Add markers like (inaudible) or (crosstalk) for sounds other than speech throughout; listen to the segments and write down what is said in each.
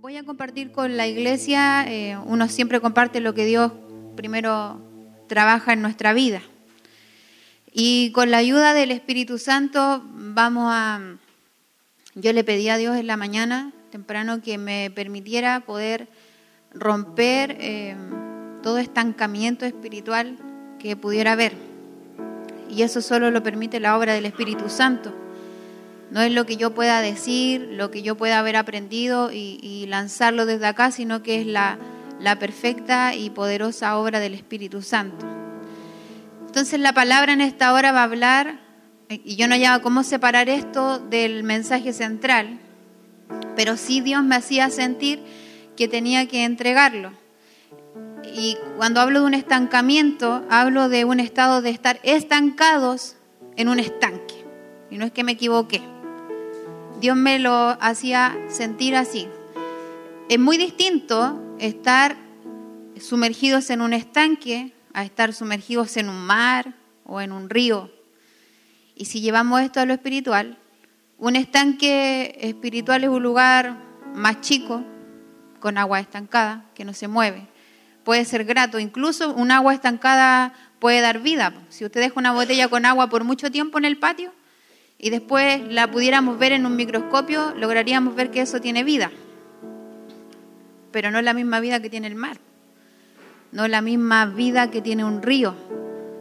Voy a compartir con la iglesia, eh, uno siempre comparte lo que Dios primero trabaja en nuestra vida. Y con la ayuda del Espíritu Santo vamos a... Yo le pedí a Dios en la mañana, temprano, que me permitiera poder romper eh, todo estancamiento espiritual que pudiera haber. Y eso solo lo permite la obra del Espíritu Santo. No es lo que yo pueda decir, lo que yo pueda haber aprendido y, lanzarlo desde acá, sino que es la, la perfecta y poderosa obra del Espíritu Santo. Entonces la palabra en esta hora va a hablar, y yo no hallaba cómo separar esto del mensaje central, pero sí Dios me hacía sentir que tenía que entregarlo. Y cuando hablo de un estancamiento, hablo de un estado de estar estancados en un estanque. Y no es que me equivoqué. Dios me lo hacía sentir así. Es muy distinto estar sumergidos en un estanque a estar sumergidos en un mar o en un río. Y si llevamos esto a lo espiritual, un estanque espiritual es un lugar más chico, con agua estancada, que no se mueve. Puede ser grato, incluso un agua estancada puede dar vida. Si usted deja una botella con agua por mucho tiempo en el patio, y después la pudiéramos ver en un microscopio, lograríamos ver que eso tiene vida. Pero no es la misma vida que tiene el mar. No es la misma vida que tiene un río.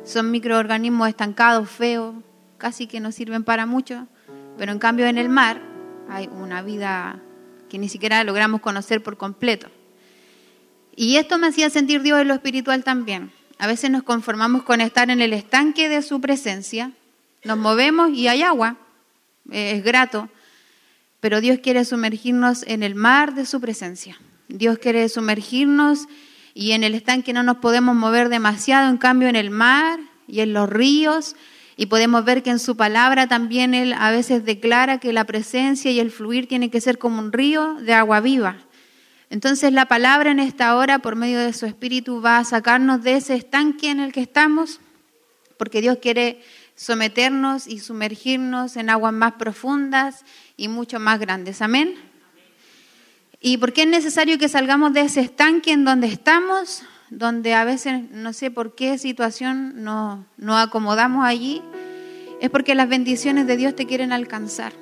Son microorganismos estancados, feos, casi que no sirven para mucho. Pero en cambio en el mar hay una vida que ni siquiera logramos conocer por completo. Y esto me hacía sentir Dios en lo espiritual también. A veces nos conformamos con estar en el estanque de su presencia nos movemos y hay agua, eh, es grato, pero Dios quiere sumergirnos en el mar de su presencia. Dios quiere sumergirnos y en el estanque no nos podemos mover demasiado, en cambio en el mar y en los ríos, y podemos ver que en su palabra también Él a veces declara que la presencia y el fluir tiene que ser como un río de agua viva. Entonces la palabra en esta hora, por medio de su espíritu, va a sacarnos de ese estanque en el que estamos, porque Dios quiere someternos y sumergirnos en aguas más profundas y mucho más grandes. Amén. ¿Y por qué es necesario que salgamos de ese estanque en donde estamos, donde a veces no sé por qué situación nos, acomodamos allí? Es porque las bendiciones de Dios te quieren alcanzar.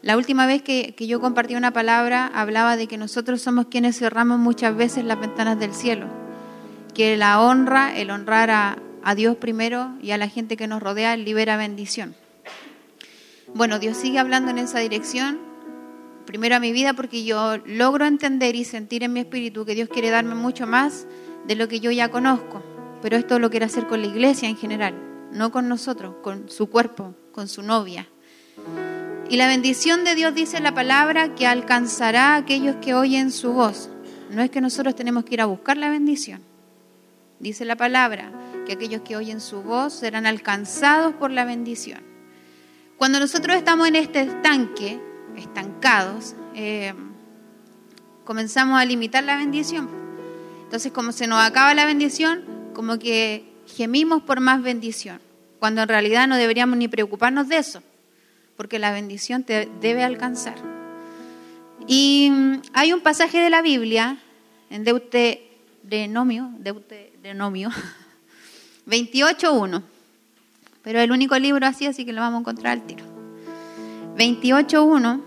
La última vez que, que, yo compartí una palabra hablaba de que nosotros somos quienes cerramos muchas veces las ventanas del cielo, que la honra, el honrar a, a Dios primero y a la gente que nos rodea, libera bendición. Bueno, Dios sigue hablando en esa dirección, primero a mi vida porque yo logro entender y sentir en mi espíritu que Dios quiere darme mucho más de lo que yo ya conozco, pero esto lo quiere hacer con la iglesia en general, no con nosotros, con su cuerpo, con su novia. Y la bendición de Dios dice la palabra que alcanzará a aquellos que oyen su voz. No es que nosotros tenemos que ir a buscar la bendición. Dice la palabra que aquellos que oyen su voz serán alcanzados por la bendición. Cuando nosotros estamos en este estanque, estancados, eh, comenzamos a limitar la bendición. Entonces, como se nos acaba la bendición, como que gemimos por más bendición, cuando en realidad no deberíamos ni preocuparnos de eso, porque la bendición te debe alcanzar. Y mm, hay un pasaje de la Biblia en Deuteronomio, Deuteronomio (laughs) 28.1. Pero el único libro así, así que lo vamos a encontrar al tiro. 28.1.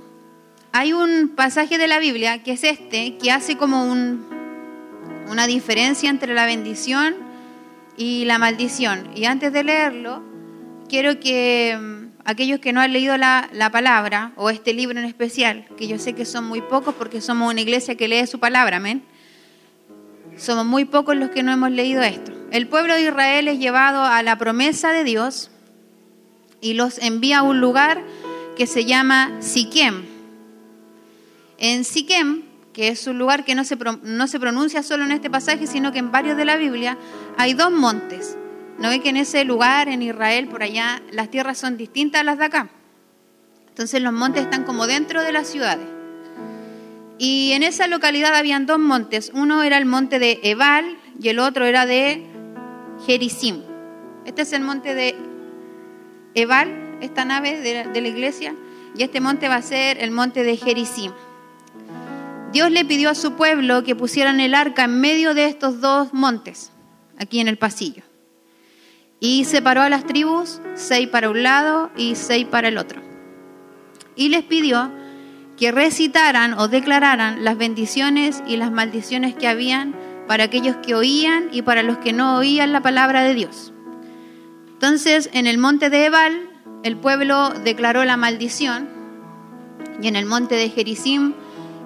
Hay un pasaje de la Biblia que es este, que hace como un, una diferencia entre la bendición y la maldición. Y antes de leerlo, quiero que mm, aquellos que no han leído la, la, palabra, o este libro en especial, que yo sé que son muy pocos porque somos una iglesia que lee su palabra, amén. Somos muy pocos los que no hemos leído esto. El pueblo de Israel es llevado a la promesa de Dios y los envía a un lugar que se llama Siquem. En Siquem, que es un lugar que no se, no se pronuncia solo en este pasaje, sino que en varios de la Biblia, hay dos montes. ¿No ve que en ese lugar, en Israel, por allá, las tierras son distintas a las de acá? Entonces los montes están como dentro de las ciudades. Y en esa localidad habían dos montes. Uno era el monte de Ebal y el otro era de Gerizim. Este es el monte de Ebal, esta nave de la, iglesia, y este monte va a ser el monte de Gerizim. Dios le pidió a su pueblo que pusieran el arca en medio de estos dos montes, aquí en el pasillo. Y separó a las tribus, seis para un lado y seis para el otro. Y les pidió que recitaran o declararan las bendiciones y las maldiciones que habían para aquellos que oían y para los que no oían la palabra de Dios. Entonces, en el monte de Ebal, el pueblo declaró la maldición y en el monte de Gerizim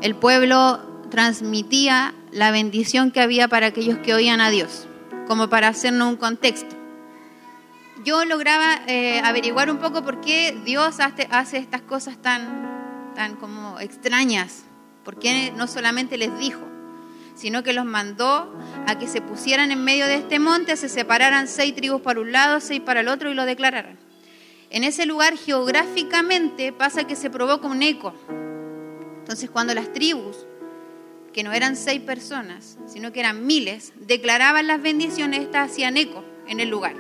el pueblo transmitía la bendición que había para aquellos que oían a Dios, como para hacernos un contexto. Yo lograba eh, averiguar un poco por qué Dios hace estas cosas tan, tan como extrañas, por qué no solamente les dijo, sino que los mandó a que se pusieran en medio de este monte, se separaran seis tribus para un lado, seis para el otro y lo declararan. En ese lugar geográficamente pasa que se provoca un eco, entonces cuando las tribus, que no eran seis personas, sino que eran miles, declaraban las bendiciones, estas hacían eco en el lugar.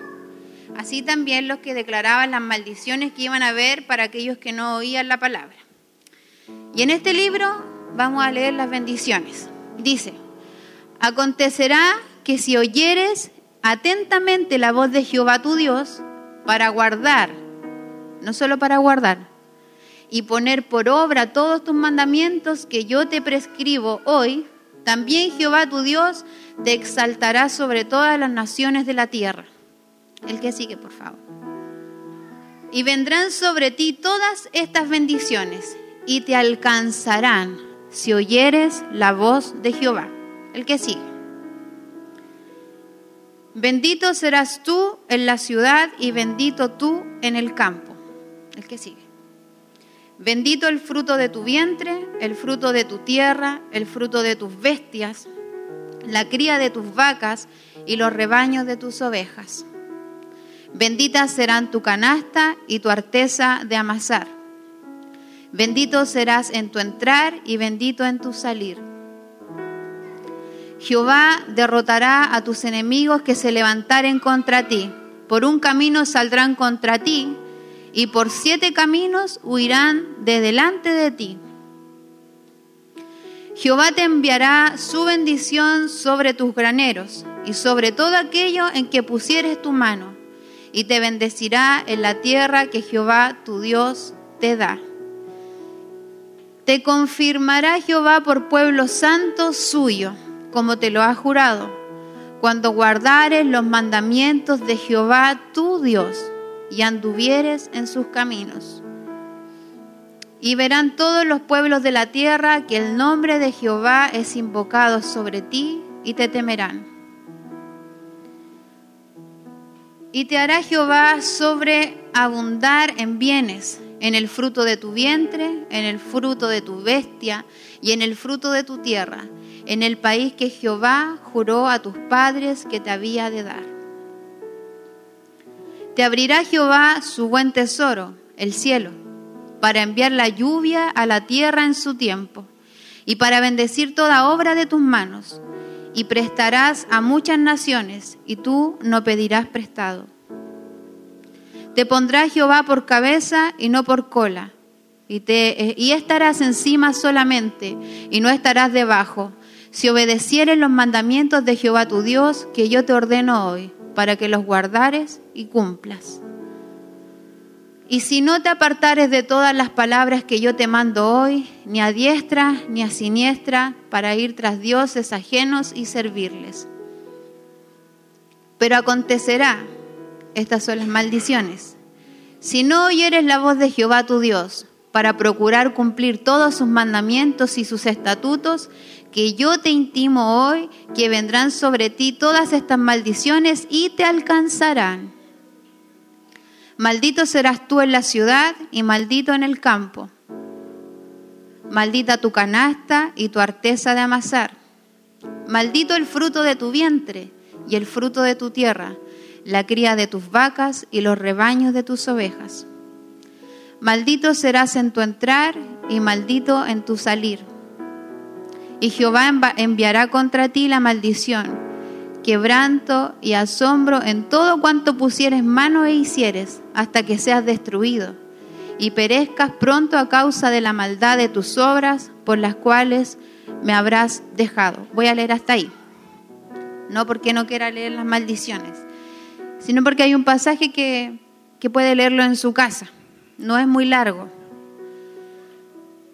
Así también los que declaraban las maldiciones que iban a ver para aquellos que no oían la palabra. Y en este libro vamos a leer las bendiciones. Dice, acontecerá que si oyeres atentamente la voz de Jehová tu Dios, para guardar, no solo para guardar, y poner por obra todos tus mandamientos que yo te prescribo hoy, también Jehová tu Dios te exaltará sobre todas las naciones de la tierra. El que sigue, por favor. Y vendrán sobre ti todas estas bendiciones y te alcanzarán si oyeres la voz de Jehová. El que sigue. Bendito serás tú en la ciudad y bendito tú en el campo. El que sigue. Bendito el fruto de tu vientre, el fruto de tu tierra, el fruto de tus bestias, la cría de tus vacas y los rebaños de tus ovejas. Benditas serán tu canasta y tu arteza de amasar. Bendito serás en tu entrar y bendito en tu salir. Jehová derrotará a tus enemigos que se levantaren contra ti. Por un camino saldrán contra ti y por siete caminos huirán de delante de ti. Jehová te enviará su bendición sobre tus graneros y sobre todo aquello en que pusieres tu mano, y te bendecirá en la tierra que Jehová tu Dios te da. Te confirmará Jehová por pueblo santo suyo, como te lo ha jurado, cuando guardares los mandamientos de Jehová tu Dios y anduvieres en sus caminos. Y verán todos los pueblos de la tierra que el nombre de Jehová es invocado sobre ti y te temerán. Y te hará Jehová sobreabundar en bienes, en el fruto de tu vientre, en el fruto de tu bestia y en el fruto de tu tierra, en el país que Jehová juró a tus padres que te había de dar. Te abrirá Jehová su buen tesoro, el cielo, para enviar la lluvia a la tierra en su tiempo, y para bendecir toda obra de tus manos, y prestarás a muchas naciones, y tú no pedirás prestado. Te pondrá Jehová por cabeza y no por cola, y, te, y estarás encima solamente, y no estarás debajo, si obedecieres los mandamientos de Jehová tu Dios, que yo te ordeno hoy para que los guardares y cumplas. Y si no te apartares de todas las palabras que yo te mando hoy, ni a diestra ni a siniestra, para ir tras dioses ajenos y servirles. Pero acontecerá, estas son las maldiciones, si no oyeres la voz de Jehová tu Dios, para procurar cumplir todos sus mandamientos y sus estatutos, que yo te intimo hoy, que vendrán sobre ti todas estas maldiciones y te alcanzarán. Maldito serás tú en la ciudad y maldito en el campo. Maldita tu canasta y tu arteza de amasar. Maldito el fruto de tu vientre y el fruto de tu tierra, la cría de tus vacas y los rebaños de tus ovejas. Maldito serás en tu entrar y maldito en tu salir y Jehová enviará contra ti la maldición, quebranto y asombro en todo cuanto pusieres mano e hicieres, hasta que seas destruido, y perezcas pronto a causa de la maldad de tus obras, por las cuales me habrás dejado. Voy a leer hasta ahí. No porque no quiera leer las maldiciones, sino porque hay un pasaje que, que puede leerlo en su casa. No es muy largo.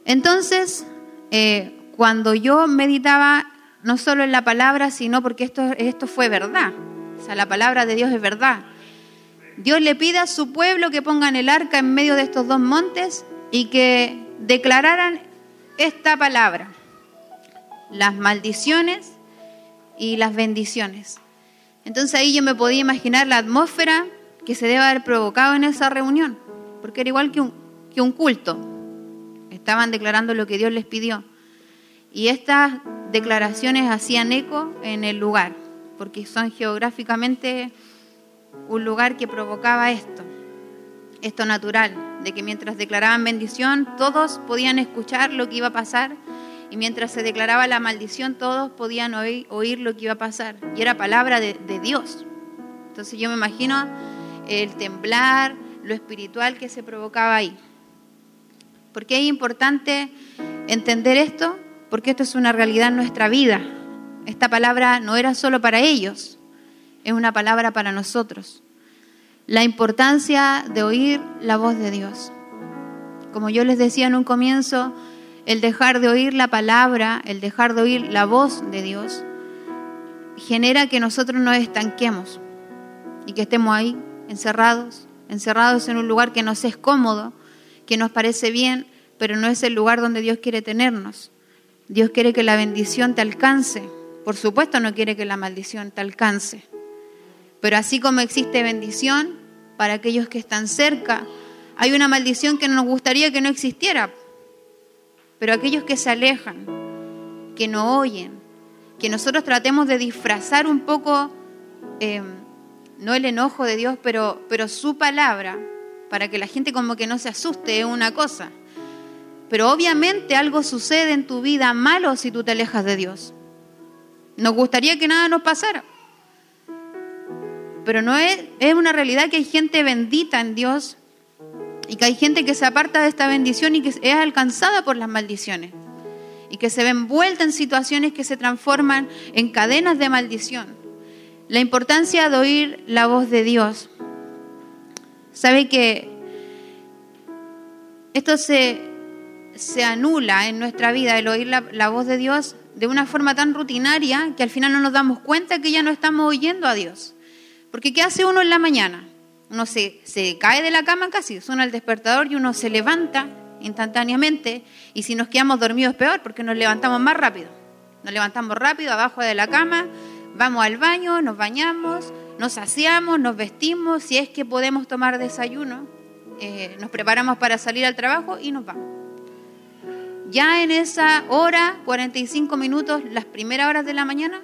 Entonces, eh, cuando yo meditaba no solo en la palabra, sino porque esto, esto fue verdad. O sea, la palabra de Dios es verdad. Dios le pide a su pueblo que pongan el arca en medio de estos dos montes y que declararan esta palabra, las maldiciones y las bendiciones. Entonces ahí yo me podía imaginar la atmósfera que se debe haber provocado en esa reunión, porque era igual que un, que un culto. Estaban declarando lo que Dios les pidió. Y estas declaraciones hacían eco en el lugar, porque son geográficamente un lugar que provocaba esto, esto natural, de que mientras declaraban bendición, todos podían escuchar lo que iba a pasar, y mientras se declaraba la maldición, todos podían oír, lo que iba a pasar, y era palabra de, de Dios. Entonces yo me imagino el temblar, lo espiritual que se provocaba ahí. ¿Por qué es importante entender esto? Porque esto es una realidad en nuestra vida. Esta palabra no era solo para ellos, es una palabra para nosotros. La importancia de oír la voz de Dios. Como yo les decía en un comienzo, el dejar de oír la palabra, el dejar de oír la voz de Dios, genera que nosotros nos estanquemos y que estemos ahí encerrados, encerrados en un lugar que nos es cómodo, que nos parece bien, pero no es el lugar donde Dios quiere tenernos. Dios quiere que la bendición te alcance. Por supuesto no quiere que la maldición te alcance. Pero así como existe bendición para aquellos que están cerca, hay una maldición que nos gustaría que no existiera. Pero aquellos que se alejan, que no oyen, que nosotros tratemos de disfrazar un poco, eh, no el enojo de Dios, pero, pero su palabra, para que la gente como que no se asuste, es una cosa. Pero obviamente algo sucede en tu vida malo si tú te alejas de Dios. Nos gustaría que nada nos pasara. Pero no es, es una realidad que hay gente bendita en Dios y que hay gente que se aparta de esta bendición y que es alcanzada por las maldiciones. Y que se ve envuelta en situaciones que se transforman en cadenas de maldición. La importancia de oír la voz de Dios. Sabe que esto se, se anula en nuestra vida, el oír la, voz de Dios de una forma tan rutinaria que al final no nos damos cuenta que ya no estamos oyendo a Dios. Porque ¿qué hace uno en la mañana? Uno se, se cae de la cama casi, suena el despertador y uno se levanta instantáneamente y si nos quedamos dormidos es peor porque nos levantamos más rápido. Nos levantamos rápido abajo de la cama, vamos al baño, nos bañamos, nos saciamos, nos vestimos, si es que podemos tomar desayuno, eh, nos preparamos para salir al trabajo y nos vamos ya en esa hora, 45 minutos, las primeras horas de la mañana,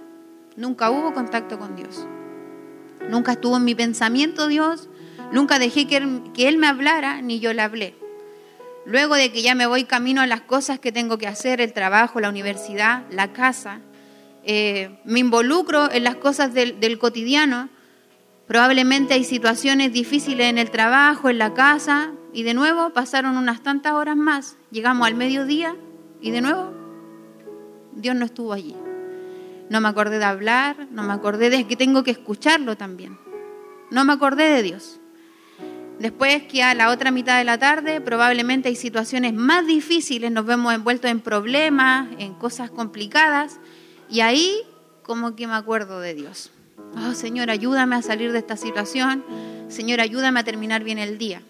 nunca hubo contacto con Dios. Nunca estuvo en mi pensamiento Dios, nunca dejé que él, me hablara, ni yo le hablé. Luego de que ya me voy camino a las cosas que tengo que hacer, el trabajo, la universidad, la casa, eh, me involucro en las cosas del, del cotidiano, probablemente hay situaciones difíciles en el trabajo, en la casa, y de nuevo pasaron unas tantas horas más, llegamos al mediodía y de nuevo Dios no estuvo allí. No me acordé de hablar, no me acordé de que tengo que escucharlo también. No me acordé de Dios. Después que a la otra mitad de la tarde probablemente hay situaciones más difíciles, nos vemos envueltos en problemas, en cosas complicadas, y ahí como que me acuerdo de Dios. Oh Señor, ayúdame a salir de esta situación. Señor, ayúdame a terminar bien el día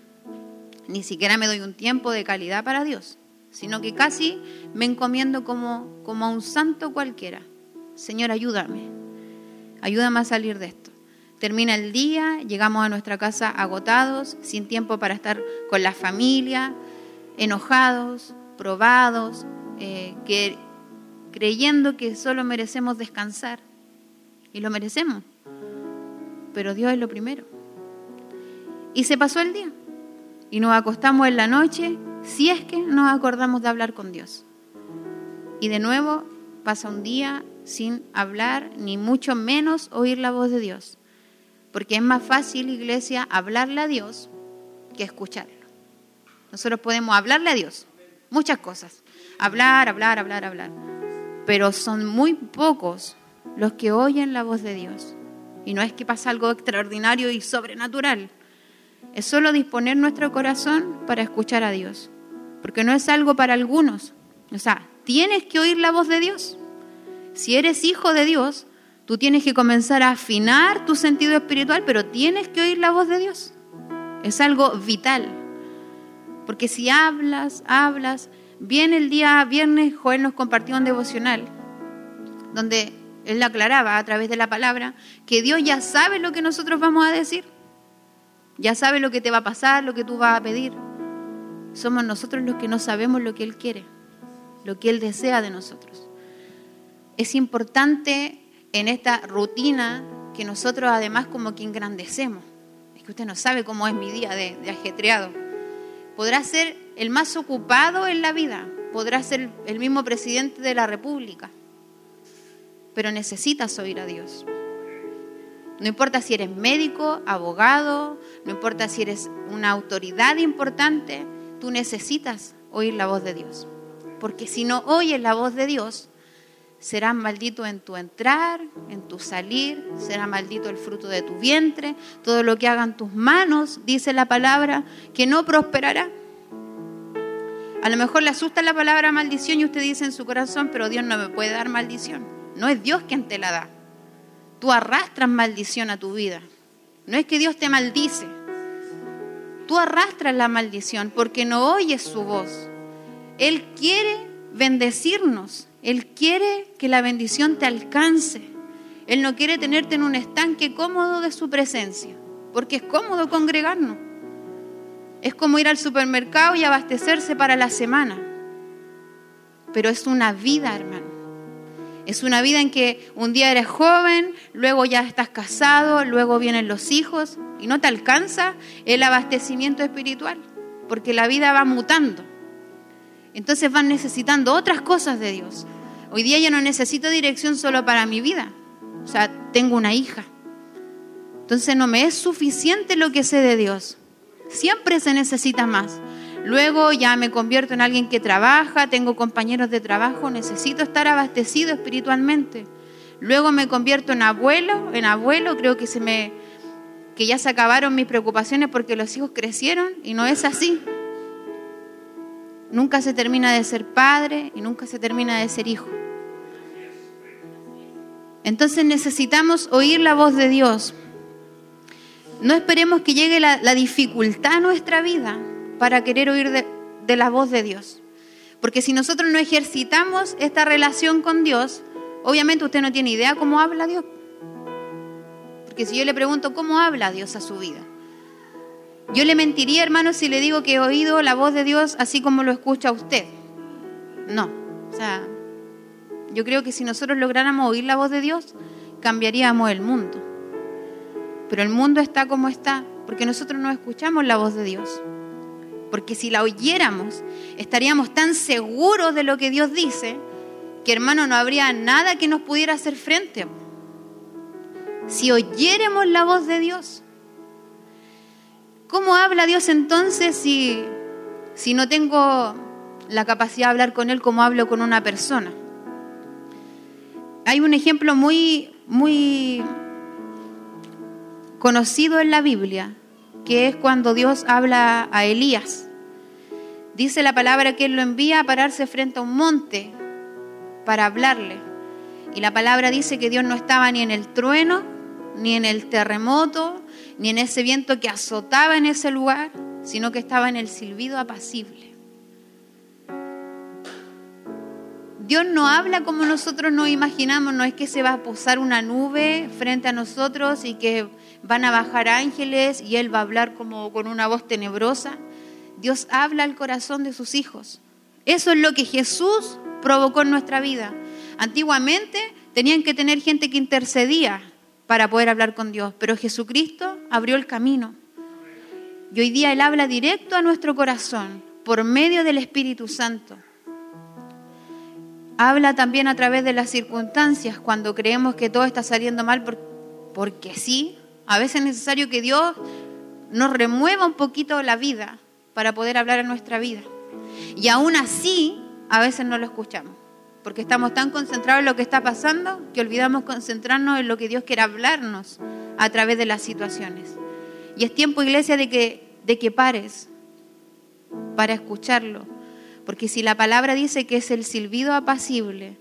ni siquiera me doy un tiempo de calidad para Dios, sino que casi me encomiendo como, como a un santo cualquiera. Señor, ayúdame, ayúdame a salir de esto. Termina el día, llegamos a nuestra casa agotados, sin tiempo para estar con la familia, enojados, probados, eh, que, creyendo que solo merecemos descansar. Y lo merecemos. Pero Dios es lo primero. Y se pasó el día y nos acostamos en la noche si es que nos acordamos de hablar con Dios. Y de nuevo pasa un día sin hablar, ni mucho menos oír la voz de Dios. Porque es más fácil, iglesia, hablarle a Dios que escucharlo. Nosotros podemos hablarle a Dios, muchas cosas. Hablar, hablar, hablar, hablar. pero son muy pocos los que oyen la voz de Dios. Y no es que pasa algo extraordinario y sobrenatural. Es solo disponer nuestro corazón para escuchar a Dios. Porque no es algo para algunos. O sea, tienes que oír la voz de Dios. Si eres hijo de Dios, tú tienes que comenzar a afinar tu sentido espiritual, pero tienes que oír la voz de Dios. Es algo vital. Porque si hablas, hablas, viene el día viernes, Joel nos compartió un devocional, donde él aclaraba a través de la palabra que Dios ya sabe lo que nosotros vamos a decir. Ya sabe lo que te va a pasar, lo que tú vas a pedir. Somos nosotros los que no sabemos lo que Él quiere, lo que Él desea de nosotros. Es importante en esta rutina que nosotros además como que engrandecemos. Es que usted no sabe cómo es mi día de, de ajetreado. Podrá ser el más ocupado en la vida, podrá ser el mismo presidente de la República, pero necesitas oír a Dios. No importa si eres médico, abogado, no importa si eres una autoridad importante, tú necesitas oír la voz de Dios. Porque si no oyes la voz de Dios, será maldito en tu entrar, en tu salir, será maldito el fruto de tu vientre, todo lo que hagan tus manos, dice la palabra, que no prosperará. A lo mejor le asusta la palabra maldición y usted dice en su corazón, pero Dios no me puede dar maldición. No es Dios quien te la da. Tú arrastras maldición a tu vida. No es que Dios te maldice. Tú arrastras la maldición porque no oyes su voz. Él quiere bendecirnos. Él quiere que la bendición te alcance. Él no quiere tenerte en un estanque cómodo de su presencia, porque es cómodo congregarnos. Es como ir al supermercado y abastecerse para la semana. Pero es una vida, hermano. Es una vida en que un día eres joven, luego ya estás casado, luego vienen los hijos y no te alcanza el abastecimiento espiritual, porque la vida va mutando. Entonces van necesitando otras cosas de Dios. Hoy día yo no necesito dirección solo para mi vida. O sea, tengo una hija. Entonces no me es suficiente lo que sé de Dios. Siempre se necesita más. Luego ya me convierto en alguien que trabaja, tengo compañeros de trabajo, necesito estar abastecido espiritualmente. Luego me convierto en abuelo, en abuelo, creo que se me que ya se acabaron mis preocupaciones porque los hijos crecieron y no es así. Nunca se termina de ser padre y nunca se termina de ser hijo. Entonces necesitamos oír la voz de Dios. No esperemos que llegue la, dificultad a nuestra vida para querer oír de, la voz de Dios. Porque si nosotros no ejercitamos esta relación con Dios, obviamente usted no tiene idea cómo habla Dios. Porque si yo le pregunto cómo habla Dios a su vida, yo le mentiría, hermano, si le digo que he oído la voz de Dios así como lo escucha usted. No. O sea, yo creo que si nosotros lográramos oír la voz de Dios, cambiaríamos el mundo. Pero el mundo está como está porque nosotros no escuchamos la voz de Dios porque si la oyéramos, estaríamos tan seguros de lo que Dios dice, que hermano, no habría nada que nos pudiera hacer frente. Si oyéramos la voz de Dios, ¿cómo habla Dios entonces si, si no tengo la capacidad de hablar con Él como hablo con una persona? Hay un ejemplo muy, muy conocido en la Biblia que es cuando Dios habla a Elías. Dice la palabra que Él lo envía a pararse frente a un monte para hablarle. Y la palabra dice que Dios no estaba ni en el trueno, ni en el terremoto, ni en ese viento que azotaba en ese lugar, sino que estaba en el silbido apacible. Dios no habla como nosotros nos imaginamos, no es que se va a posar una nube frente a nosotros y que van a bajar ángeles y Él va a hablar como con una voz tenebrosa. Dios habla al corazón de sus hijos. Eso es lo que Jesús provocó en nuestra vida. Antiguamente tenían que tener gente que intercedía para poder hablar con Dios, pero Jesucristo abrió el camino. Y hoy día Él habla directo a nuestro corazón por medio del Espíritu Santo. Habla también a través de las circunstancias cuando creemos que todo está saliendo mal porque sí, a veces es necesario que Dios nos remueva un poquito la vida para poder hablar en nuestra vida. Y aún así, a veces no lo escuchamos. Porque estamos tan concentrados en lo que está pasando que olvidamos concentrarnos en lo que Dios quiere hablarnos a través de las situaciones. Y es tiempo, iglesia, de que, de que pares para escucharlo. Porque si la palabra dice que es el silbido apacible,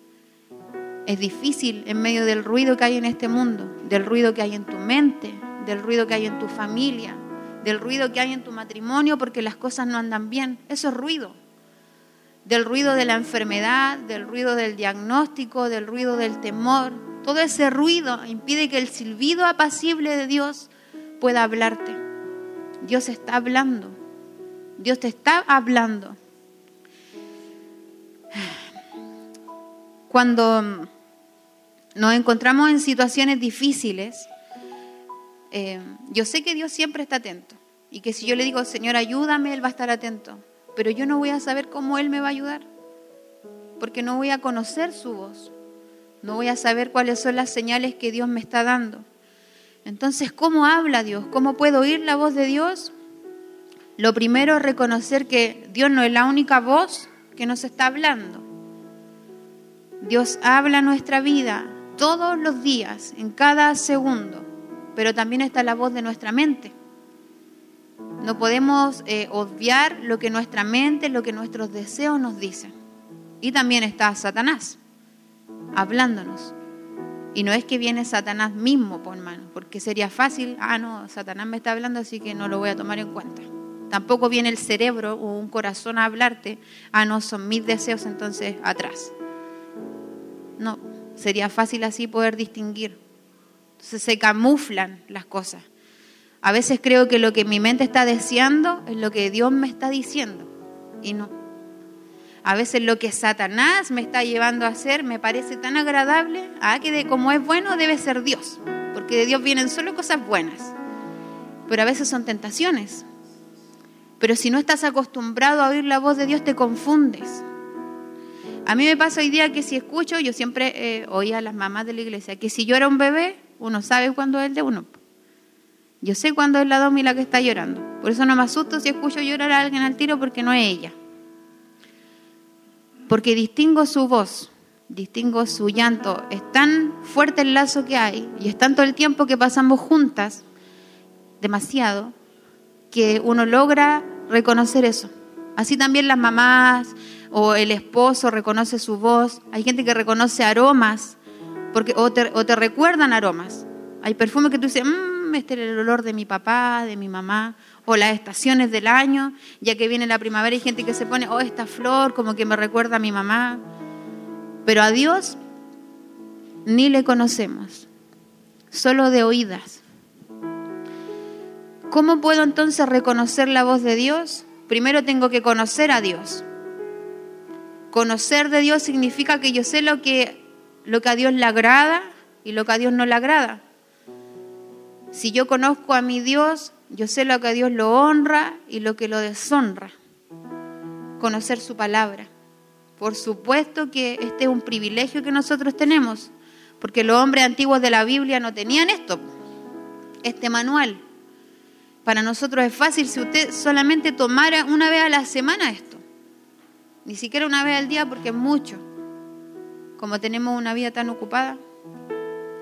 es difícil en medio del ruido que hay en este mundo, del ruido que hay en tu mente, del ruido que hay en tu familia, del ruido que hay en tu matrimonio porque las cosas no andan bien. Eso es ruido. Del ruido de la enfermedad, del ruido del diagnóstico, del ruido del temor. Todo ese ruido impide que el silbido apacible de Dios pueda hablarte. Dios está hablando. Dios te está hablando. Cuando nos encontramos en situaciones difíciles, eh, yo sé que Dios siempre está atento y que si yo le digo, Señor, ayúdame, Él va a estar atento, pero yo no voy a saber cómo Él me va a ayudar, porque no voy a conocer su voz, no voy a saber cuáles son las señales que Dios me está dando. Entonces, ¿cómo habla Dios? ¿Cómo puedo oír la voz de Dios? Lo primero es reconocer que Dios no es la única voz que nos está hablando. Dios habla nuestra vida todos los días, en cada segundo pero también está la voz de nuestra mente. No podemos eh, obviar lo que nuestra mente, lo que nuestros deseos nos dicen. Y también está Satanás hablándonos. Y no es que viene Satanás mismo, por mano, porque sería fácil, ah, no, Satanás me está hablando, así que no lo voy a tomar en cuenta. Tampoco viene el cerebro o un corazón a hablarte, ah, no, son mis deseos, entonces atrás. No, sería fácil así poder distinguir entonces se camuflan las cosas. A veces creo que lo que mi mente está deseando es lo que Dios me está diciendo y no. A veces lo que Satanás me está llevando a hacer me parece tan agradable, ah, que de como es bueno debe ser Dios, porque de Dios vienen solo cosas buenas. Pero a veces son tentaciones. Pero si no estás acostumbrado a oír la voz de Dios te confundes. A mí me pasa hoy día que si escucho, yo siempre eh, oía a las mamás de la iglesia, que si yo era un bebé, uno sabe cuándo es el de uno. Yo sé cuándo es la Domi la que está llorando. Por eso no me asusto si escucho llorar a alguien al tiro porque no es ella. Porque distingo su voz, distingo su llanto. Es tan fuerte el lazo que hay y es tanto el tiempo que pasamos juntas, demasiado, que uno logra reconocer eso. Así también las mamás o el esposo reconoce su voz. Hay gente que reconoce aromas porque, o, te, recuerdan aromas. Hay perfumes que tú dices, mmm, este es el olor de mi papá, de mi mamá, o las estaciones del año, ya que viene la primavera hay gente que se pone, oh, esta flor como que me recuerda a mi mamá. Pero a Dios ni le conocemos, solo de oídas. ¿Cómo puedo entonces reconocer la voz de Dios? Primero tengo que conocer a Dios. Conocer de Dios significa que yo sé lo que lo que a Dios le agrada y lo que a Dios no le agrada. Si yo conozco a mi Dios, yo sé lo que a Dios lo honra y lo que lo deshonra. Conocer su palabra. Por supuesto que este es un privilegio que nosotros tenemos, porque los hombres antiguos de la Biblia no tenían esto, este manual. Para nosotros es fácil si usted solamente tomara una vez a la semana esto, ni siquiera una vez al día porque es mucho como tenemos una vida tan ocupada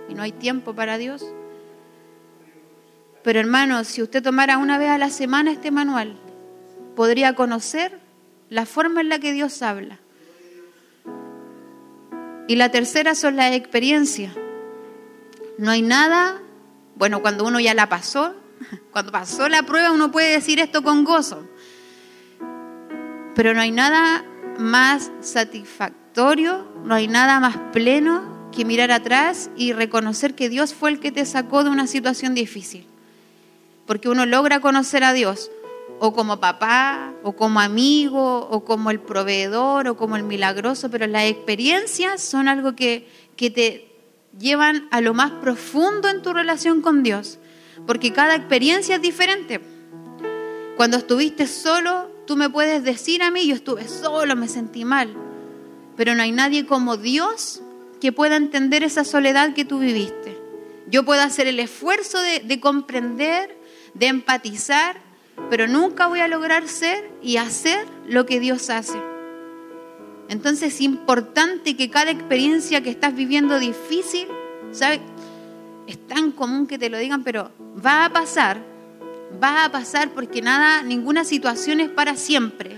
y no hay tiempo para Dios. Pero hermano, si usted tomara una vez a la semana este manual, podría conocer la forma en la que Dios habla. Y la tercera son las experiencias. No hay nada, bueno, cuando uno ya la pasó, (laughs) cuando pasó la prueba uno puede decir esto con gozo, pero no hay nada más satisfactorio no hay nada más pleno que mirar atrás y reconocer que Dios fue el que te sacó de una situación difícil. Porque uno logra conocer a Dios o como papá, o como amigo, o como el proveedor, o como el milagroso, pero las experiencias son algo que, que te llevan a lo más profundo en tu relación con Dios, porque cada experiencia es diferente. Cuando estuviste solo, tú me puedes decir a mí, yo estuve solo, me sentí mal pero no hay nadie como Dios que pueda entender esa soledad que tú viviste. Yo puedo hacer el esfuerzo de, comprender, de empatizar, pero nunca voy a lograr ser y hacer lo que Dios hace. Entonces es importante que cada experiencia que estás viviendo difícil, ¿sabes? Es tan común que te lo digan, pero va a pasar, va a pasar porque nada, ninguna situación es para siempre.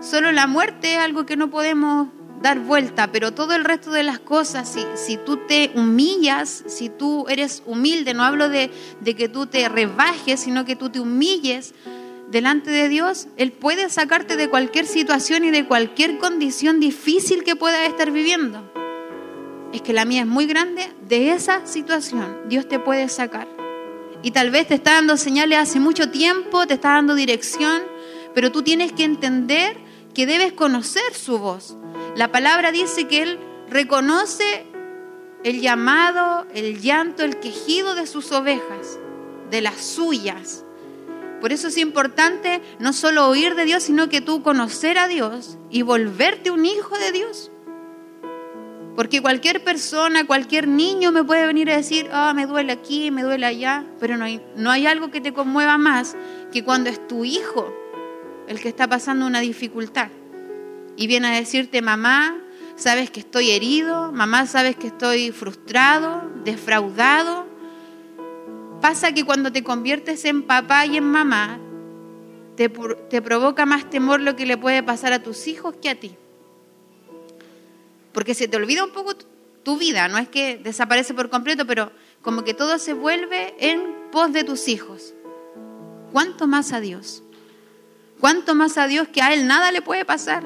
Solo la muerte es algo que no podemos dar vuelta, pero todo el resto de las cosas, si, si tú te humillas, si tú eres humilde, no hablo de, de que tú te rebajes, sino que tú te humilles delante de Dios, Él puede sacarte de cualquier situación y de cualquier condición difícil que puedas estar viviendo. Es que la mía es muy grande, de esa situación Dios te puede sacar. Y tal vez te está dando señales hace mucho tiempo, te está dando dirección, pero tú tienes que entender que debes conocer su voz. La palabra dice que Él reconoce el llamado, el llanto, el quejido de sus ovejas, de las suyas. Por eso es importante no solo oír de Dios, sino que tú conocer a Dios y volverte un hijo de Dios. Porque cualquier persona, cualquier niño me puede venir a decir, ah, me duele aquí, me duele allá, pero no hay, no hay algo que te conmueva más que cuando es tu hijo el que está pasando una dificultad. Y viene a decirte, mamá, sabes que estoy herido, mamá, sabes que estoy frustrado, defraudado, Pasa que cuando te conviertes en papá y en mamá, te, provoca más temor lo que le puede pasar a tus hijos que a ti. Porque se te olvida un poco tu vida, no es que desaparece por completo, pero como que todo se vuelve en pos de tus hijos. ¿Cuánto más a Dios? ¿Cuánto más a Dios que a Él nada le puede pasar?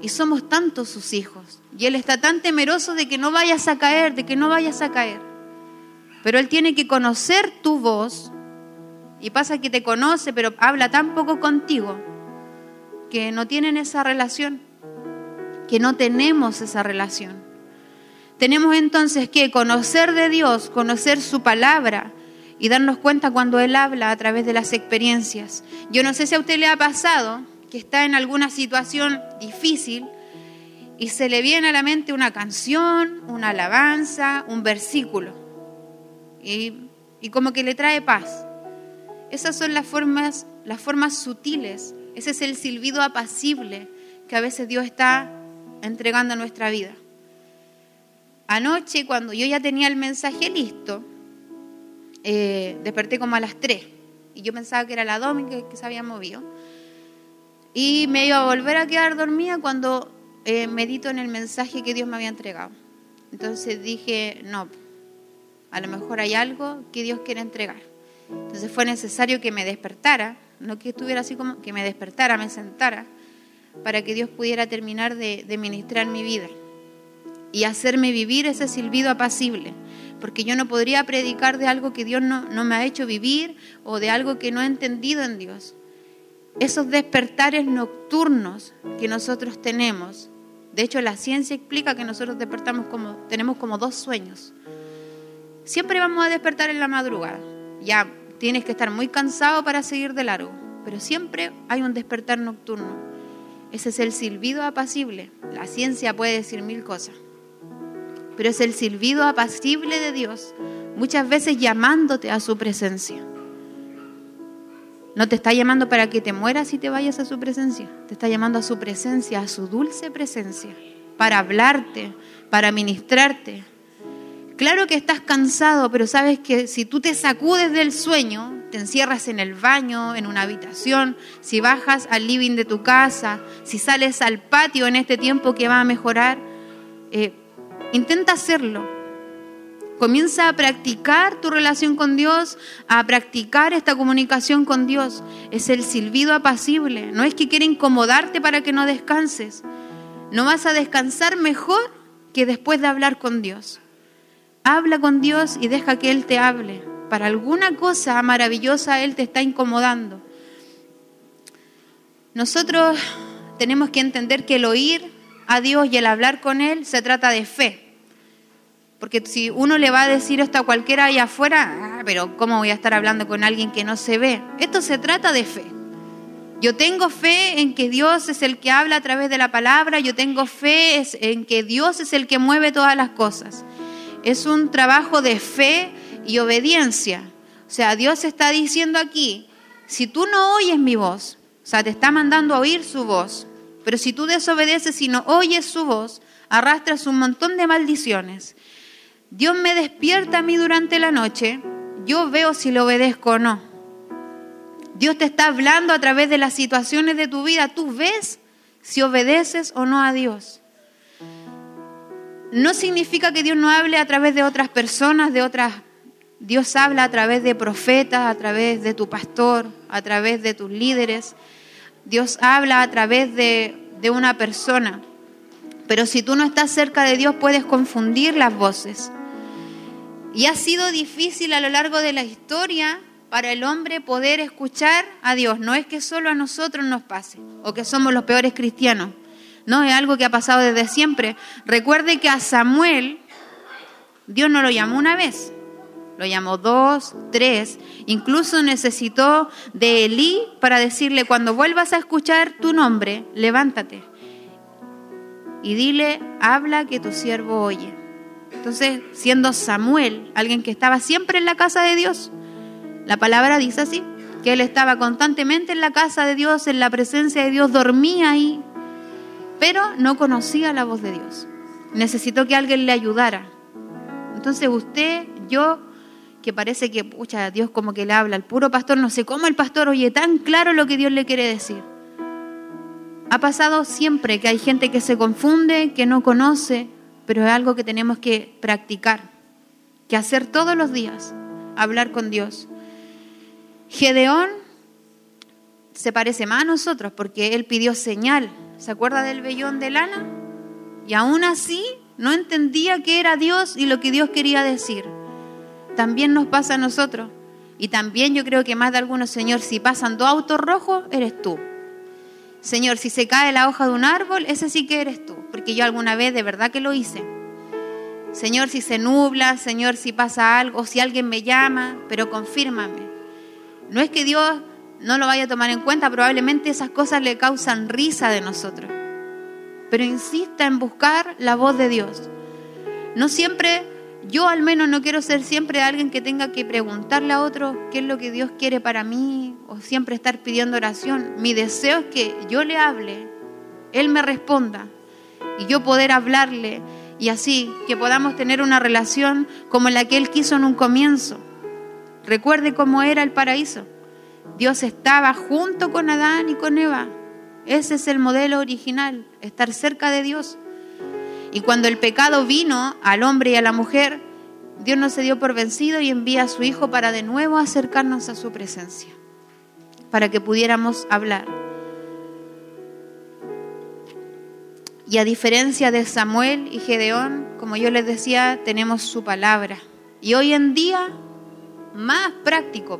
Y somos tantos sus hijos. Y Él está tan temeroso de que no vayas a caer, de que no vayas a caer. Pero Él tiene que conocer tu voz. Y pasa que te conoce, pero habla tan poco contigo que no tienen esa relación, que no tenemos esa relación. Tenemos entonces que conocer de Dios, conocer su palabra y darnos cuenta cuando Él habla a través de las experiencias. Yo no sé si a usted le ha pasado que está en alguna situación difícil y se le viene a la mente una canción, una alabanza, un versículo y, como que le trae paz. Esas son las formas, las formas sutiles, ese es el silbido apacible que a veces Dios está entregando a nuestra vida. Anoche, cuando yo ya tenía el mensaje listo, eh, desperté como a las 3 y yo pensaba que era la Domi que, se había movido. Y me iba a volver a quedar dormida cuando eh, medito en el mensaje que Dios me había entregado. Entonces dije, no, a lo mejor hay algo que Dios quiere entregar. Entonces fue necesario que me despertara, no que estuviera así como que me despertara, me sentara, para que Dios pudiera terminar de, ministrar mi vida y hacerme vivir ese silbido apacible, porque yo no podría predicar de algo que Dios no, no me ha hecho vivir o de algo que no he entendido en Dios. Esos despertares nocturnos que nosotros tenemos, de hecho la ciencia explica que nosotros despertamos como, tenemos como dos sueños Siempre vamos a despertar en la madrugada. Ya tienes que estar muy cansado para seguir de largo, pero siempre hay un despertar nocturno. Ese es el silbido apacible. La ciencia puede decir mil cosas, pero es el silbido apacible de Dios, muchas veces llamándote a su presencia. No te está llamando para que te mueras y te vayas a su presencia. Te está llamando a su presencia, a su dulce presencia, para hablarte, para ministrarte, Claro que estás cansado, pero sabes que si tú te sacudes del sueño, te encierras en el baño, en una habitación, si bajas al living de tu casa, si sales al patio en este tiempo que va a mejorar, eh, intenta hacerlo. Comienza a practicar tu relación con Dios, a practicar esta comunicación con Dios. Es el silbido apacible. No es que quiera incomodarte para que no descanses. No vas a descansar mejor que después de hablar con Dios. Habla con Dios y deja que Él te hable. Para alguna cosa maravillosa Él te está incomodando. Nosotros tenemos que entender que el oír a Dios y el hablar con Él se trata de fe. Porque si uno le va a decir esto a cualquiera allá afuera, ah, pero ¿cómo voy a estar hablando con alguien que no se ve? Esto se trata de fe. Yo tengo fe en que Dios es el que habla a través de la palabra, yo tengo fe en que Dios es el que mueve todas las cosas. Es un trabajo de fe y obediencia. O sea, Dios está diciendo aquí, si tú no oyes mi voz, o sea, te está mandando a oír su voz, Pero si tú desobedeces y no oyes su voz, arrastras un montón de maldiciones. Dios me despierta a mí durante la noche, yo veo si le obedezco o no. Dios te está hablando a través de las situaciones de tu vida, tú ves si obedeces o no a Dios. No significa que Dios no hable a través de otras personas, de otras... Dios habla a través de profetas, a través de tu pastor, a través de tus líderes. Dios habla a través de, de una persona. Pero si tú no estás cerca de Dios puedes confundir las voces. Y ha sido difícil a lo largo de la historia para el hombre poder escuchar a Dios. No es que solo a nosotros nos pase o que somos los peores cristianos. No, es algo que ha pasado desde siempre. Recuerde que a Samuel Dios no lo llamó una vez, lo llamó dos, tres. Incluso necesitó de Elí para decirle, cuando vuelvas a escuchar tu nombre, levántate y dile, habla que tu siervo oye. Entonces, siendo Samuel, alguien que estaba siempre en la casa de Dios, la palabra dice así, que él estaba constantemente en la casa de Dios, en la presencia de Dios, dormía ahí, pero no conocía la voz de Dios. Necesitó que alguien le ayudara. Entonces usted, yo, que parece que, pucha, Dios como que le habla al puro pastor, no sé cómo el pastor oye tan claro lo que Dios le quiere decir. Ha pasado siempre que hay gente que se confunde, que no conoce, pero es algo que tenemos que practicar, que hacer todos los días, hablar con Dios. Gedeón se parece más a nosotros porque él pidió señal. ¿Se acuerda del vellón de lana? Y aún así no entendía qué era Dios y lo que Dios quería decir. También nos pasa a nosotros. Y también yo creo que más de algunos, Señor, si pasan dos autos rojos, eres tú. Señor, si se cae la hoja de un árbol, ese sí que eres tú, porque yo alguna vez de verdad que lo hice. Señor, si se nubla, Señor, si pasa algo, si alguien me llama, pero confírmame. No es que Dios no lo vaya a tomar en cuenta, probablemente esas cosas le causan risa de nosotros. Pero insista en buscar la voz de Dios. No siempre yo al menos no quiero ser siempre alguien que tenga que preguntarle a otro qué es lo que Dios quiere para mí o siempre estar pidiendo oración. Mi deseo es que yo le hable, Él me responda y yo poder hablarle y así que podamos tener una relación como la que Él quiso en un comienzo. Recuerde cómo era el paraíso. Dios estaba junto con Adán y con Eva. Ese es el modelo original, estar cerca de Dios. Y cuando el pecado vino al hombre y a la mujer, Dios no se dio por vencido y envía a su Hijo para de nuevo acercarnos a su presencia, para que pudiéramos hablar. Y a diferencia de Samuel y Gedeón, como yo les decía, tenemos su palabra. Y hoy en día, más práctico,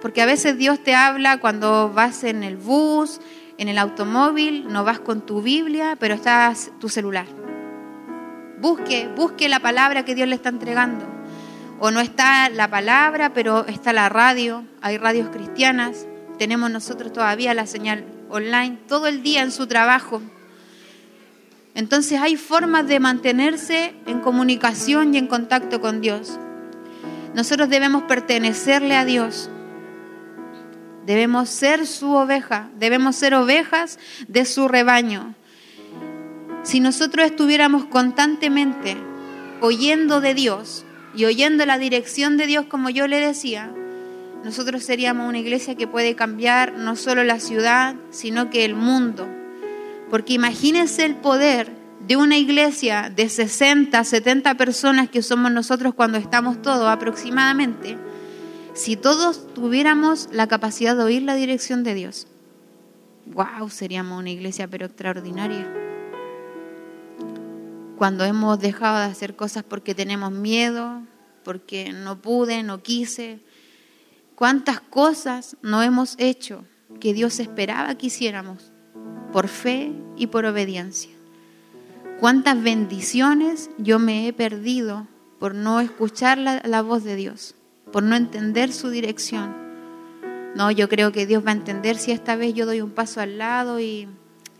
porque a veces Dios te habla cuando vas en el bus, en el automóvil, no vas con tu Biblia, pero estás tu celular Busque, busque la palabra que Dios le está entregando. O no está la palabra, pero está la radio. Hay radios cristianas. Tenemos nosotros todavía la señal online todo el día en su trabajo. Entonces hay formas de mantenerse en comunicación y en contacto con Dios. Nosotros debemos pertenecerle a Dios. Debemos ser su oveja, debemos ser ovejas de su rebaño. Si nosotros estuviéramos constantemente oyendo de Dios y oyendo la dirección de Dios, como yo le decía, nosotros seríamos una iglesia que puede cambiar no solo la ciudad, sino que el mundo. Porque imagínense el poder de una iglesia de 60, 70 personas que somos nosotros cuando estamos todos aproximadamente, si todos tuviéramos la capacidad de oír la dirección de Dios. ¡Wow! Seríamos una iglesia pero extraordinaria cuando hemos dejado de hacer cosas porque tenemos miedo, porque no pude, no quise. ¿Cuántas cosas no hemos hecho que Dios esperaba que hiciéramos por fe y por obediencia? ¿Cuántas bendiciones yo me he perdido por no escuchar la, voz de Dios, por no entender su dirección? No, yo creo que Dios va a entender si esta vez yo doy un paso al lado y,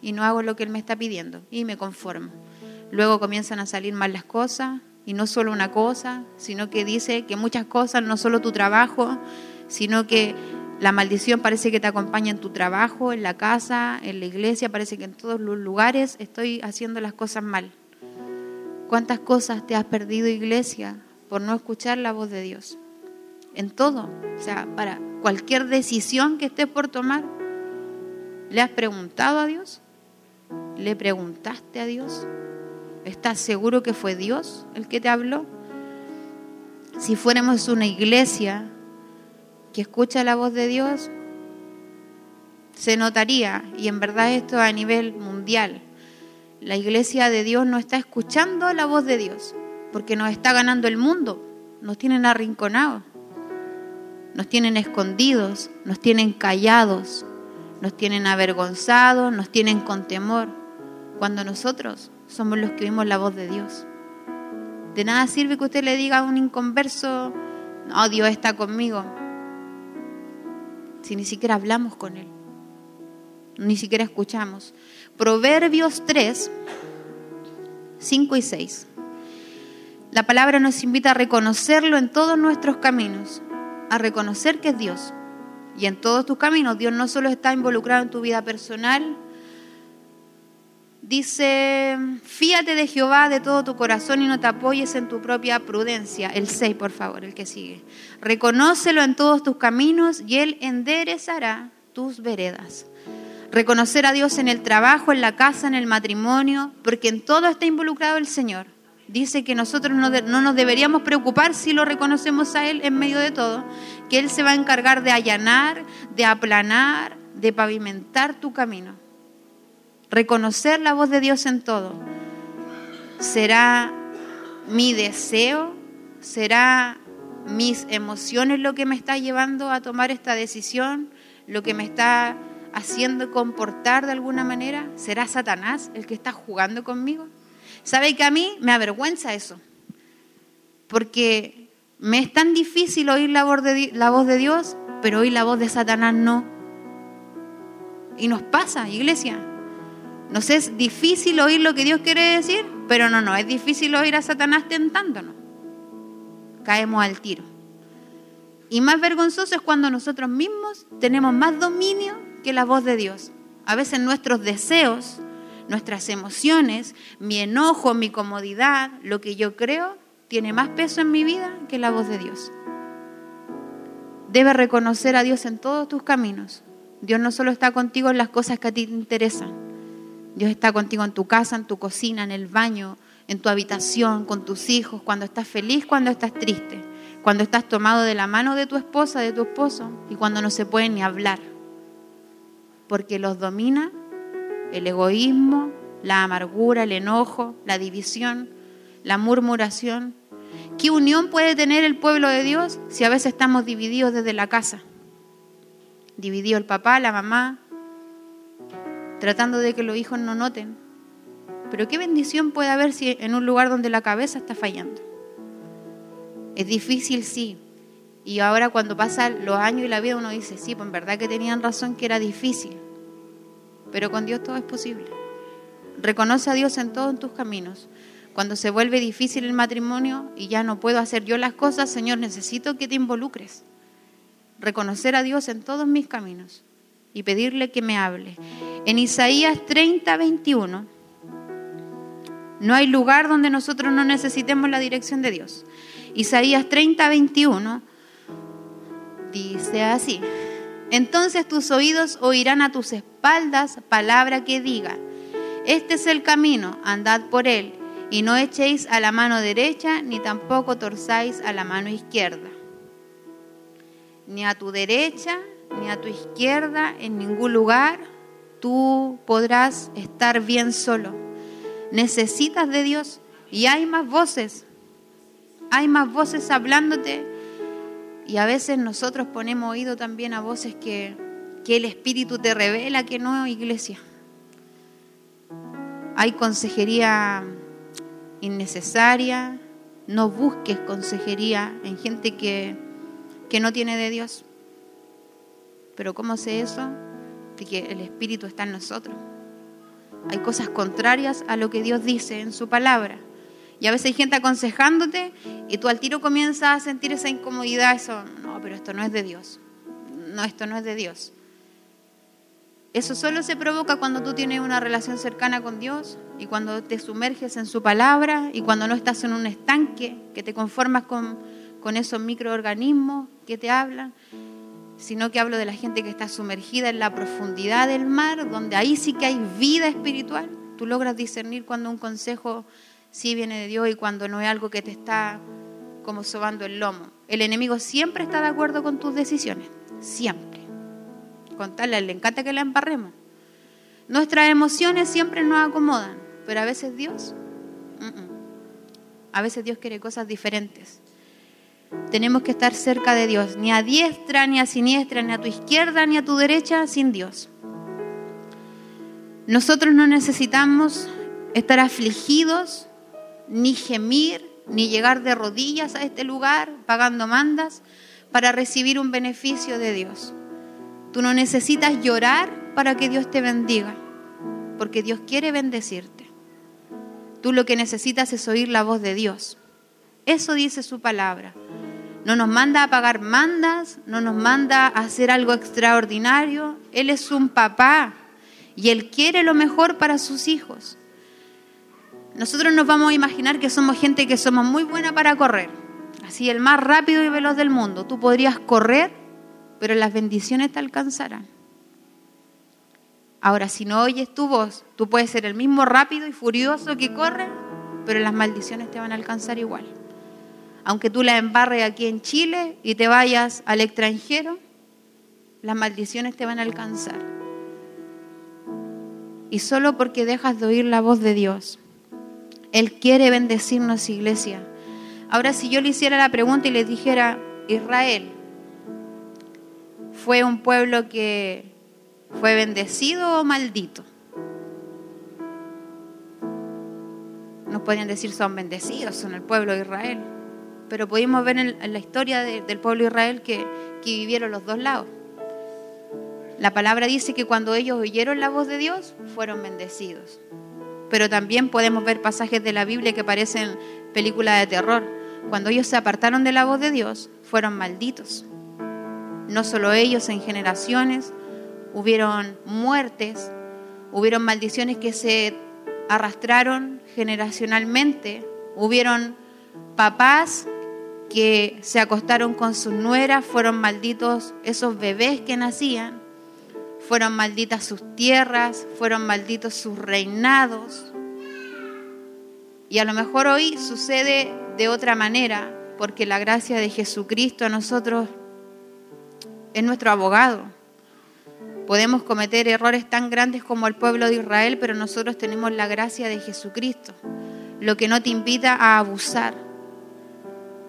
y no hago lo que Él me está pidiendo y me conformo. Luego comienzan a salir mal las cosas, y no solo una cosa, sino que dice que muchas cosas, no solo tu trabajo, sino que La maldición parece que te acompaña en tu trabajo, en la casa, en la iglesia, parece que en todos los lugares estoy haciendo las cosas mal. ¿Cuántas cosas te has perdido, iglesia, por no escuchar la voz de Dios? En todo, o sea, para cualquier decisión que estés por tomar, ¿le has preguntado a Dios? ¿Le preguntaste a Dios? ¿Estás seguro que fue Dios el que te habló? Si fuéramos una iglesia que escucha la voz de Dios, se notaría, y en verdad esto a nivel mundial, la iglesia de Dios no está escuchando la voz de Dios, porque nos está ganando el mundo, nos tienen arrinconados, nos tienen escondidos, nos tienen callados, nos tienen avergonzados, nos tienen con temor, cuando nosotros somos los que oímos la voz de Dios. De nada sirve que usted le diga a un inconverso, no, Dios está conmigo si ni siquiera hablamos con Él? Ni siquiera escuchamos. Proverbios 3, 5 y 6. La palabra nos invita a reconocerlo en todos nuestros caminos, a reconocer que es Dios. Y en todos tus caminos, Dios no solo está involucrado en tu vida personal, Dice, fíate de Jehová de todo tu corazón y no te apoyes en tu propia prudencia. El 6, por favor, el que sigue. Reconócelo en todos tus caminos y Él enderezará tus veredas. Reconocer a Dios en el trabajo, en la casa, en el matrimonio, porque en todo está involucrado el Señor. Dice que nosotros no, no nos deberíamos preocupar si lo reconocemos a Él en medio de todo, que Él se va a encargar de allanar, de aplanar, de pavimentar tu camino reconocer la voz de Dios en todo. ¿Será mi deseo? ¿Será mis emociones lo que me está llevando a tomar esta decisión? ¿Lo que me está haciendo comportar de alguna manera? ¿Será Satanás el que está jugando conmigo? ¿Sabe que a mí me avergüenza eso? Porque me es tan difícil oír la voz de, la voz de Dios, pero oír la voz de Satanás no. Y nos pasa, iglesia. Nos es difícil oír lo que Dios quiere decir, pero no, no, es difícil oír a Satanás tentándonos. Caemos al tiro. Y más vergonzoso es cuando nosotros mismos tenemos más dominio que la voz de Dios. A veces nuestros deseos, nuestras emociones, mi enojo, mi comodidad, lo que yo creo, tiene más peso en mi vida que la voz de Dios. Debes reconocer a Dios en todos tus caminos. Dios no solo está contigo en las cosas que a ti te interesan, Dios está contigo en tu casa, en tu cocina, en el baño, en tu habitación, con tus hijos, cuando estás feliz, cuando estás triste, cuando estás tomado de la mano de tu esposa, de tu esposo, y cuando no se puede ni hablar. Porque los domina el egoísmo, la amargura, el enojo, la división, la murmuración. ¿Qué unión puede tener el pueblo de Dios si a veces estamos divididos desde la casa? Dividido el papá, la mamá, tratando de que los hijos no noten. Pero qué bendición puede haber si en un lugar donde la cabeza está fallando. Es difícil, sí. Y ahora cuando pasan los años y la vida uno dice, sí, pues en verdad que tenían razón que era difícil. Pero con Dios todo es posible. Reconoce a Dios en todos tus caminos. Cuando se vuelve difícil el matrimonio y ya no puedo hacer yo las cosas, Señor, necesito que te involucres. Reconocer a Dios en todos mis caminos y pedirle que me hable. En Isaías 30, 21, no hay lugar donde nosotros no necesitemos la dirección de Dios. Isaías 30, 21 dice así, entonces tus oídos oirán a tus espaldas palabra que diga, este es el camino, andad por él, y no echéis a la mano derecha, ni tampoco torzáis a la mano izquierda, ni a tu derecha, ni a tu izquierda, en ningún lugar, tú podrás estar bien solo. Necesitas de Dios y hay más voces, hay más voces hablándote y a veces nosotros ponemos oído también a voces que, que el Espíritu te revela que no, iglesia. Hay consejería innecesaria, no busques consejería en gente que, que no tiene de Dios. Pero ¿cómo sé eso? De que el Espíritu está en nosotros. Hay cosas contrarias a lo que Dios dice en su palabra. Y a veces hay gente aconsejándote y tú al tiro comienzas a sentir esa incomodidad, eso, no, pero esto no es de Dios. no, esto no es de Dios. Eso solo se provoca cuando tú tienes una relación cercana con Dios y cuando te sumerges en su palabra y cuando no estás en un estanque, que te conformas con, con esos microorganismos que te hablan, sino que hablo de la gente que está sumergida en la profundidad del mar, donde ahí sí que hay vida espiritual. Tú logras discernir cuando un consejo sí viene de Dios y cuando no es algo que te está como sobando el lomo. El enemigo siempre está de acuerdo con tus decisiones, siempre contarle, le encanta que la embarremos. Nuestras emociones siempre nos acomodan, pero a veces Dios, a veces Dios quiere cosas diferentes. Tenemos que estar cerca de Dios, ni a diestra, ni a siniestra, ni a tu izquierda, ni a tu derecha, sin Dios. Nosotros no necesitamos estar afligidos, ni gemir, ni llegar de rodillas a este lugar pagando mandas para recibir un beneficio de Dios. Tú no necesitas llorar para que Dios te bendiga, porque Dios quiere bendecirte. Tú lo que necesitas es oír la voz de Dios. Eso dice su palabra. No nos manda a pagar mandas, no nos manda a hacer algo extraordinario. Él es un papá y Él quiere lo mejor para sus hijos. Nosotros nos vamos a imaginar que somos gente que somos muy buena para correr. Así, el más rápido y veloz del mundo. Tú podrías correr pero las bendiciones te alcanzarán. Ahora, si no oyes tu voz, tú puedes ser el mismo rápido y furioso que corre, pero las maldiciones te van a alcanzar igual. Aunque tú la embarres aquí en Chile y te vayas al extranjero, las maldiciones te van a alcanzar. Y solo porque dejas de oír la voz de Dios. Él quiere bendecirnos, iglesia. Ahora, si yo le hiciera la pregunta y le dijera, Israel, fue un pueblo que fue bendecido o maldito. Nos podrían decir son bendecidos, son el pueblo de Israel. Pero pudimos ver en, la historia del pueblo de Israel que, que vivieron los dos lados. La palabra dice que cuando ellos oyeron la voz de Dios, fueron bendecidos. Pero también podemos ver pasajes de la Biblia que parecen películas de terror. Cuando ellos se apartaron de la voz de Dios, fueron malditos no solo ellos, en generaciones, hubieron muertes, hubieron maldiciones que se arrastraron generacionalmente, hubieron papás que se acostaron con sus nueras, fueron malditos esos bebés que nacían, fueron malditas sus tierras, fueron malditos sus reinados. Y a lo mejor hoy sucede de otra manera, porque la gracia de Jesucristo a nosotros es nuestro abogado. Podemos cometer errores tan grandes como el pueblo de Israel, pero nosotros tenemos la gracia de Jesucristo, lo que no te invita a abusar.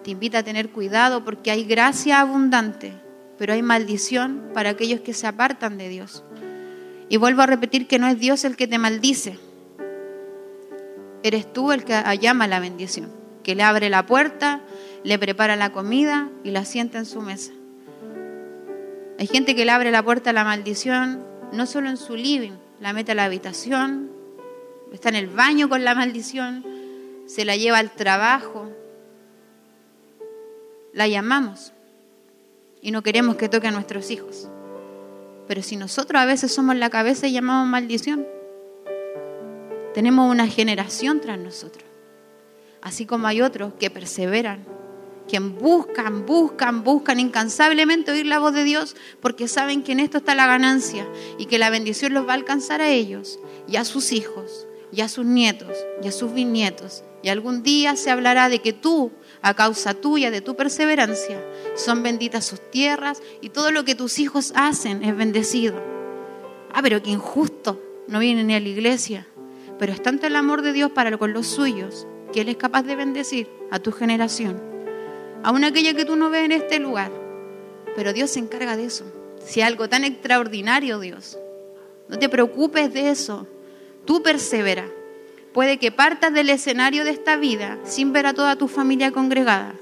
Te invita a tener cuidado porque hay gracia abundante, pero hay maldición para aquellos que se apartan de Dios. Y vuelvo a repetir que no es Dios el que te maldice, eres tú el que llama la bendición, que le abre la puerta, le prepara la comida y la sienta en su mesa. Hay gente que le abre la puerta a la maldición, no solo en su living, la mete a la habitación, está en el baño con la maldición, se la lleva al trabajo. La llamamos y no queremos que toque a nuestros hijos. Pero si nosotros a veces somos la cabeza y llamamos maldición, tenemos una generación tras nosotros. Así como hay otros que perseveran quien buscan, buscan, buscan incansablemente oír la voz de Dios porque saben que en esto está la ganancia y que la bendición los va a alcanzar a ellos y a sus hijos y a sus nietos y a sus bisnietos. Y algún día se hablará de que tú, a causa tuya, de tu perseverancia, son benditas sus tierras y todo lo que tus hijos hacen es bendecido. Ah, pero qué injusto, no viene ni a la iglesia. Pero es tanto el amor de Dios para con los suyos que Él es capaz de bendecir a tu generación aún aquella que tú no ves en este lugar. Pero Dios se encarga de eso. Si algo tan extraordinario, Dios. No te preocupes de eso. Tú persevera. Puede que partas del escenario de esta vida sin ver a toda tu familia congregada.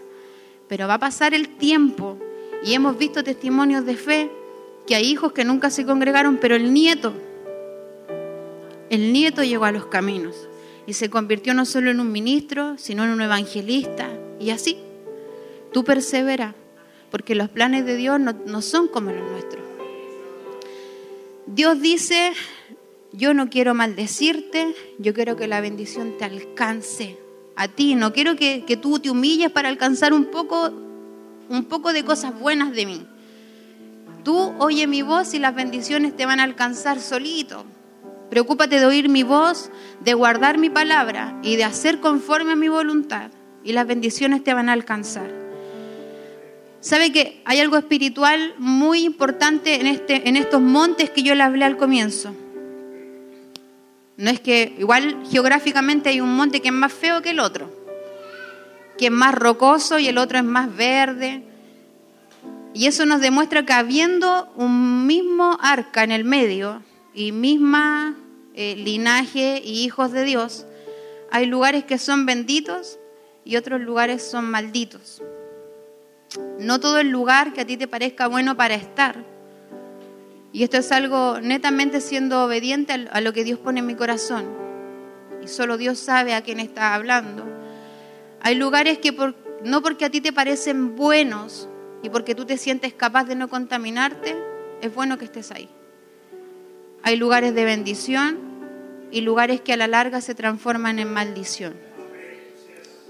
Pero va a pasar el tiempo y hemos visto testimonios de fe que hay hijos que nunca se congregaron, pero el nieto, el nieto llegó a los caminos y se convirtió no solo en un ministro, sino en un evangelista y así. Tú persevera, porque los planes de Dios no son como los nuestros. Dios dice, yo no quiero maldecirte, yo quiero que la bendición te alcance a ti, no quiero que, tú te humilles para alcanzar un poco, un poco de cosas buenas de mí. Tú oye mi voz y las bendiciones te van a alcanzar solito. Preocúpate de oír mi voz, de guardar mi palabra y de hacer conforme a mi voluntad. Y las bendiciones te van a alcanzar. ¿Sabe que hay algo espiritual muy importante en, este, en estos montes que yo le hablé al comienzo? No es que igual geográficamente hay un monte que es más feo que el otro, que es más rocoso y el otro es más verde. Y eso nos demuestra que habiendo un mismo arca en el medio y misma eh, linaje y hijos de Dios, hay lugares que son benditos y otros lugares son malditos. No todo el lugar que a ti te parezca bueno para estar. Y esto es algo netamente siendo obediente a lo que Dios pone en mi corazón. Y solo Dios sabe a quién está hablando. Hay lugares que no porque a ti te parecen buenos y porque tú te sientes capaz de no contaminarte, es bueno que estés ahí. Hay lugares de bendición y lugares que a la larga se transforman en maldición.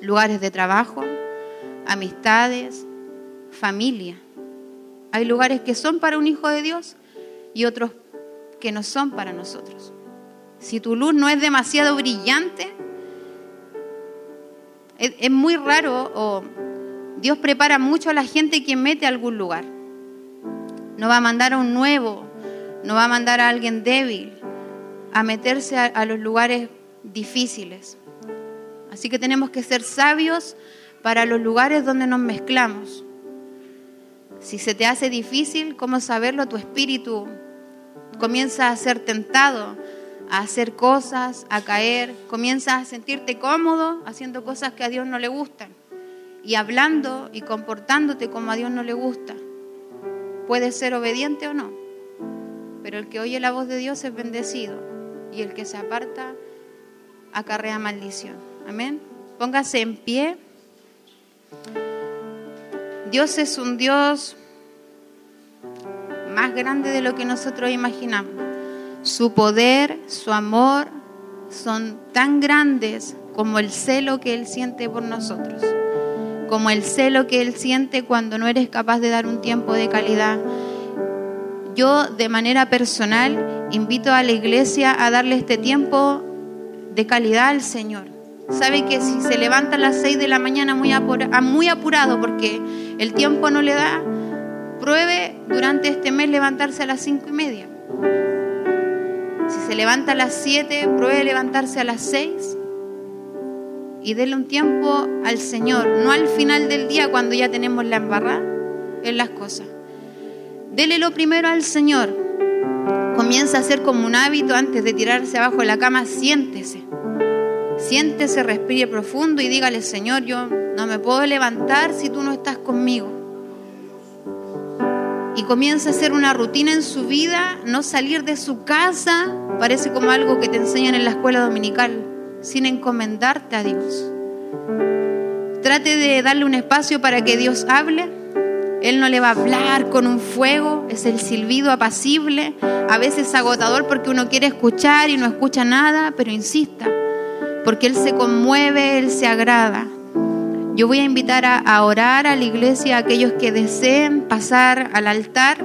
Lugares de trabajo, amistades, familia. Hay lugares que son para un hijo de Dios y otros que no son para nosotros. Si tu luz no es demasiado brillante, es, muy raro Dios prepara mucho a la gente que mete a algún lugar. No va a mandar a un nuevo no va a mandar a alguien débil a meterse a, los lugares difíciles. Así que tenemos que ser sabios para los lugares donde nos mezclamos. Si se te hace difícil, ¿cómo saberlo? Tu espíritu comienza a ser tentado a hacer cosas, a caer, comienzas a sentirte cómodo haciendo cosas que a Dios no le gustan y hablando y comportándote como a Dios no le gusta. Puedes ser obediente o no pero el que oye la voz de Dios es bendecido y el que se aparta acarrea maldición. Amén. Póngase en pie. Dios es un Dios más grande de lo que nosotros imaginamos. Su poder, su amor son tan grandes como el celo que Él siente por nosotros, como el celo que Él siente cuando no eres capaz de dar un tiempo de calidad yo de manera personal invito a la iglesia a darle este tiempo de calidad al Señor. Sabe que si se levanta a las 6 de la mañana muy, apurado porque el tiempo no le da, pruebe durante este mes levantarse a las 5 y media. Si se levanta a las 7, pruebe levantarse a las 6 y déle un tiempo al Señor, no al final del día cuando ya tenemos la embarrada en las cosas. Dele lo primero al Señor. Comienza a hacer como un hábito antes de tirarse abajo de la cama, siéntese. Siéntese, respire profundo y dígale, Señor, yo no me puedo levantar si tú no estás conmigo. Y comienza a hacer una rutina en su vida, no salir de su casa, parece como algo que te enseñan en la escuela dominical, sin encomendarte a Dios. Trate de darle un espacio para que Dios hable él no le va a hablar con un fuego, es el silbido apacible, a veces agotador porque uno quiere escuchar y no escucha nada, pero insista, porque Él se conmueve, Él se agrada. Yo voy a invitar a, orar a la iglesia a aquellos que deseen pasar al altar,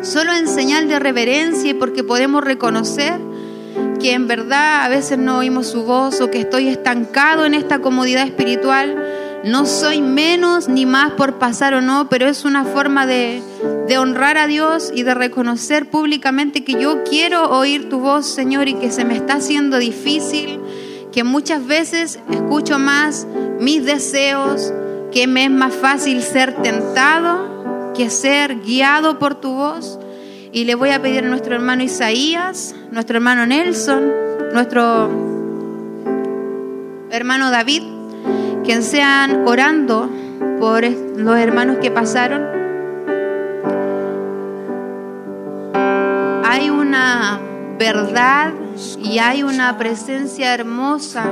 solo en señal de reverencia y porque podemos reconocer que en verdad a veces no oímos su voz o que estoy estancado en esta comodidad espiritual. No soy menos ni más por pasar o no, pero es una forma de, honrar a Dios y de reconocer públicamente que yo quiero oír tu voz, Señor, y que se me está haciendo difícil, que muchas veces escucho más mis deseos, que me es más fácil ser tentado que ser guiado por tu voz. Y le voy a pedir a nuestro hermano Isaías, nuestro hermano Nelson, nuestro hermano David, quien sean orando por los hermanos que pasaron. Hay una verdad y hay una presencia hermosa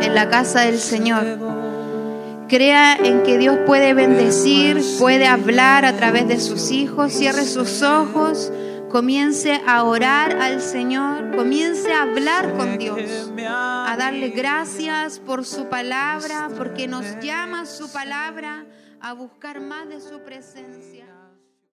en la casa del Señor. crea en que Dios puede bendecir, puede hablar a través de sus hijos, cierre sus ojos, comience a orar al Señor, comience a hablar con Dios, a darle gracias por su palabra, porque nos llama su palabra a buscar más de su presencia.